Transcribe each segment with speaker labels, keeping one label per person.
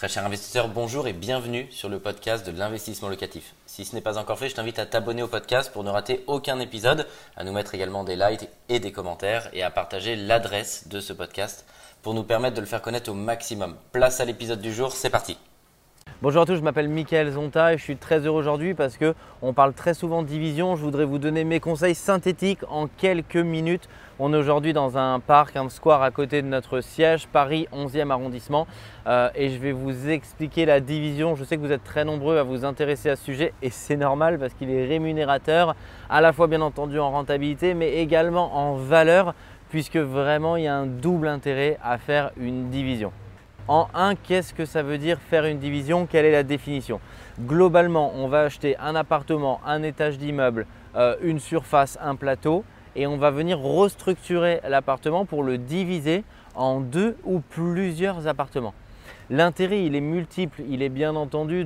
Speaker 1: Très cher investisseur, bonjour et bienvenue sur le podcast de l'investissement locatif. Si ce n'est pas encore fait, je t'invite à t'abonner au podcast pour ne rater aucun épisode, à nous mettre également des likes et des commentaires et à partager l'adresse de ce podcast pour nous permettre de le faire connaître au maximum. Place à l'épisode du jour, c'est parti.
Speaker 2: Bonjour à tous, je m'appelle Mickaël Zonta et je suis très heureux aujourd'hui parce que on parle très souvent de division. Je voudrais vous donner mes conseils synthétiques en quelques minutes. On est aujourd'hui dans un parc, un square à côté de notre siège, Paris 11e arrondissement, euh, et je vais vous expliquer la division. Je sais que vous êtes très nombreux à vous intéresser à ce sujet et c'est normal parce qu'il est rémunérateur, à la fois bien entendu en rentabilité, mais également en valeur, puisque vraiment il y a un double intérêt à faire une division. En 1, qu'est-ce que ça veut dire faire une division? Quelle est la définition? Globalement, on va acheter un appartement, un étage d'immeuble, euh, une surface, un plateau et on va venir restructurer l'appartement pour le diviser en deux ou plusieurs appartements. L'intérêt, il est multiple. Il est bien entendu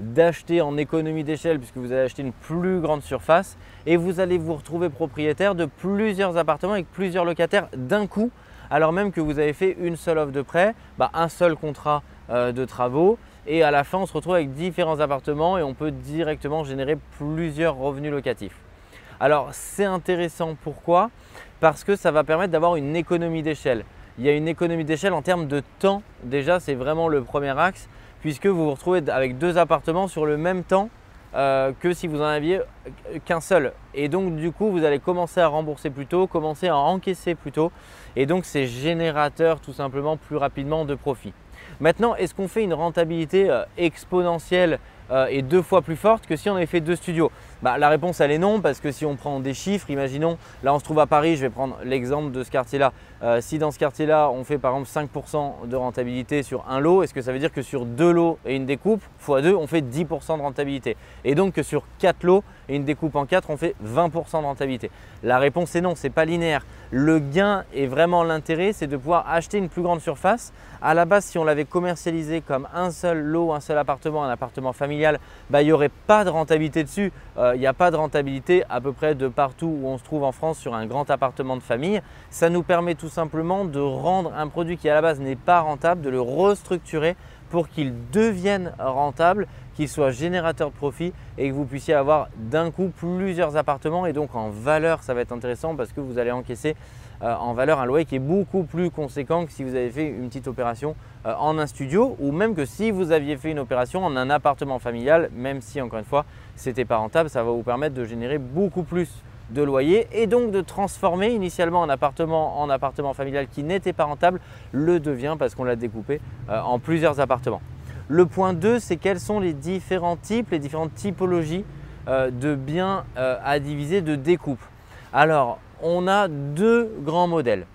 Speaker 2: d'acheter en économie d'échelle puisque vous allez acheter une plus grande surface et vous allez vous retrouver propriétaire de plusieurs appartements avec plusieurs locataires d'un coup alors même que vous avez fait une seule offre de prêt, bah, un seul contrat euh, de travaux et à la fin on se retrouve avec différents appartements et on peut directement générer plusieurs revenus locatifs. Alors c'est intéressant pourquoi? Parce que ça va permettre d'avoir une économie d'échelle. Il y a une économie d'échelle en termes de temps. Déjà c'est vraiment le premier axe puisque vous vous retrouvez avec deux appartements sur le même temps euh, que si vous en aviez qu'un seul. Et donc du coup, vous allez commencer à rembourser plus tôt, commencer à encaisser plus tôt. Et donc c'est générateur tout simplement plus rapidement de profit. Maintenant, est-ce qu'on fait une rentabilité euh, exponentielle euh, et deux fois plus forte que si on avait fait deux studios? Bah, La réponse elle est non parce que si on prend des chiffres, imaginons, là on se trouve à Paris, je vais prendre l'exemple de ce quartier-là. Euh, si dans ce quartier-là on fait par exemple 5% de rentabilité sur un lot, est-ce que ça veut dire que sur deux lots et une découpe, x 2, on fait 10% de rentabilité? Et donc que sur quatre lots et une découpe en 4, on fait 20% de rentabilité? La réponse est non, c'est pas linéaire. Le gain est vraiment l'intérêt, c'est de pouvoir acheter une plus grande surface. À la base, si on l'avait commercialisé comme un seul lot, un seul appartement, un appartement familial, bah, il n'y aurait pas de rentabilité dessus. Euh, il n'y a pas de rentabilité à peu près de partout où on se trouve en France sur un grand appartement de famille. Ça nous permet tout simplement de rendre un produit qui à la base n'est pas rentable, de le restructurer pour qu'il devienne rentable, qu'il soit générateur de profit et que vous puissiez avoir d'un coup plusieurs appartements. Et donc en valeur ça va être intéressant parce que vous allez encaisser euh, en valeur un loyer qui est beaucoup plus conséquent que si vous avez fait une petite opération euh, en un studio ou même que si vous aviez fait une opération en un appartement familial, même si encore une fois c'était pas rentable, ça va vous permettre de générer beaucoup plus de loyer et donc de transformer initialement un appartement en appartement familial qui n'était pas rentable le devient parce qu'on l'a découpé euh, en plusieurs appartements. Le point 2, c'est quels sont les différents types, les différentes typologies de biens à diviser de découpe. Alors, on a deux grands modèles.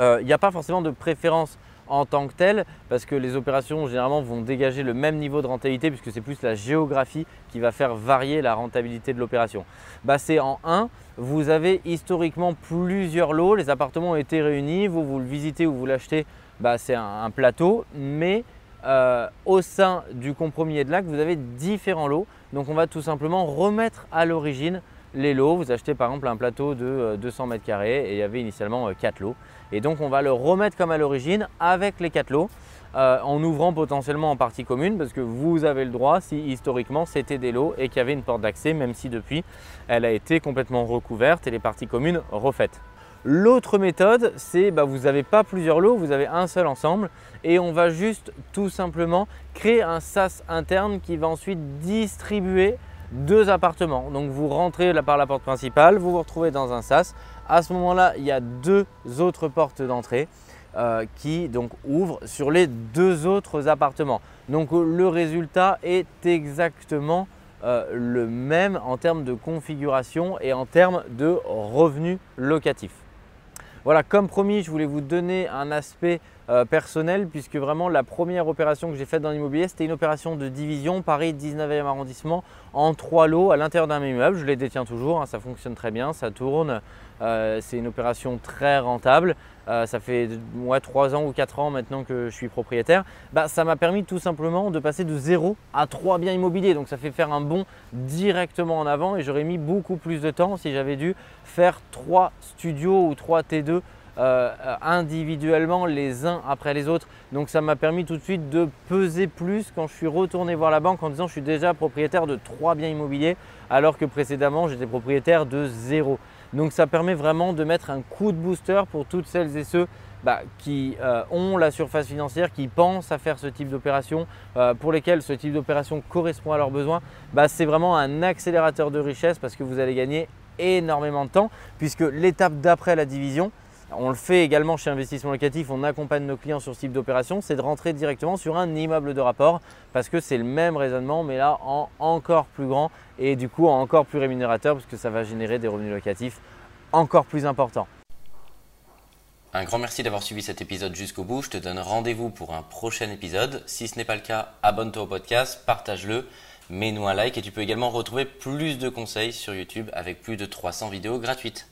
Speaker 2: Euh, il n'y a pas forcément de préférence en tant que telle parce que les opérations généralement vont dégager le même niveau de rentabilité puisque c'est plus la géographie qui va faire varier la rentabilité de l'opération. Bah, c'est en 1, vous avez historiquement plusieurs lots, les appartements ont été réunis, vous, vous le visitez ou vous l'achetez, bah, c'est un, plateau, mais euh, au sein du compromis et de l'acte, vous avez différents lots. Donc on va tout simplement remettre à l'origine les lots. Vous achetez par exemple un plateau de 200 euh, mètres carrés et il y avait initialement 4 euh, lots. Et donc on va le remettre comme à l'origine avec les 4 lots. Euh, en ouvrant potentiellement en partie commune parce que vous avez le droit si historiquement c'était des lots et qu'il y avait une porte d'accès même si depuis elle a été complètement recouverte et les parties communes refaites. L'autre méthode c'est bah, vous n'avez pas plusieurs lots, vous avez un seul ensemble et on va juste tout simplement créer un SAS interne qui va ensuite distribuer deux appartements. Donc vous rentrez par la porte principale, vous vous retrouvez dans un sas. À ce moment-là, il y a deux autres portes d'entrée euh, qui donc ouvrent sur les deux autres appartements. Donc le résultat est exactement euh, le même en termes de configuration et en termes de revenus locatifs. Voilà, comme promis, je voulais vous donner un aspect euh, personnel puisque vraiment la première opération que j'ai faite dans l'immobilier, c'était une opération de division Paris 19e arrondissement en trois lots à l'intérieur d'un immeuble. Je les détiens toujours, hein, ça fonctionne très bien, ça tourne. Euh, c'est une opération très rentable. Euh, ça fait moi 3 ans ou 4 ans maintenant que je suis propriétaire. Bah, ça m'a permis tout simplement de passer de 0 à 3 biens immobiliers. Donc ça fait faire un bond directement en avant et j'aurais mis beaucoup plus de temps si j'avais dû faire 3 studios ou 3 T2 euh, individuellement les uns après les autres. Donc ça m'a permis tout de suite de peser plus quand je suis retourné voir la banque en disant je suis déjà propriétaire de trois biens immobiliers alors que précédemment j'étais propriétaire de zéro. Donc ça permet vraiment de mettre un coup de booster pour toutes celles et ceux bah, qui euh, ont la surface financière, qui pensent à faire ce type d'opération, euh, pour lesquels ce type d'opération correspond à leurs besoins, bah, c'est vraiment un accélérateur de richesse parce que vous allez gagner énormément de temps puisque l'étape d'après la division, on le fait également chez Investissement Locatif, on accompagne nos clients sur ce type d'opération, c'est de rentrer directement sur un immeuble de rapport parce que c'est le même raisonnement mais là en encore plus grand et du coup encore plus rémunérateur parce que ça va générer des revenus locatifs encore plus importants.
Speaker 1: Un grand merci d'avoir suivi cet épisode jusqu'au bout. Je te donne rendez-vous pour un prochain épisode. Si ce n'est pas le cas, abonne-toi au podcast, partage-le, mets-nous un like et tu peux également retrouver plus de conseils sur YouTube avec plus de 300 vidéos gratuites.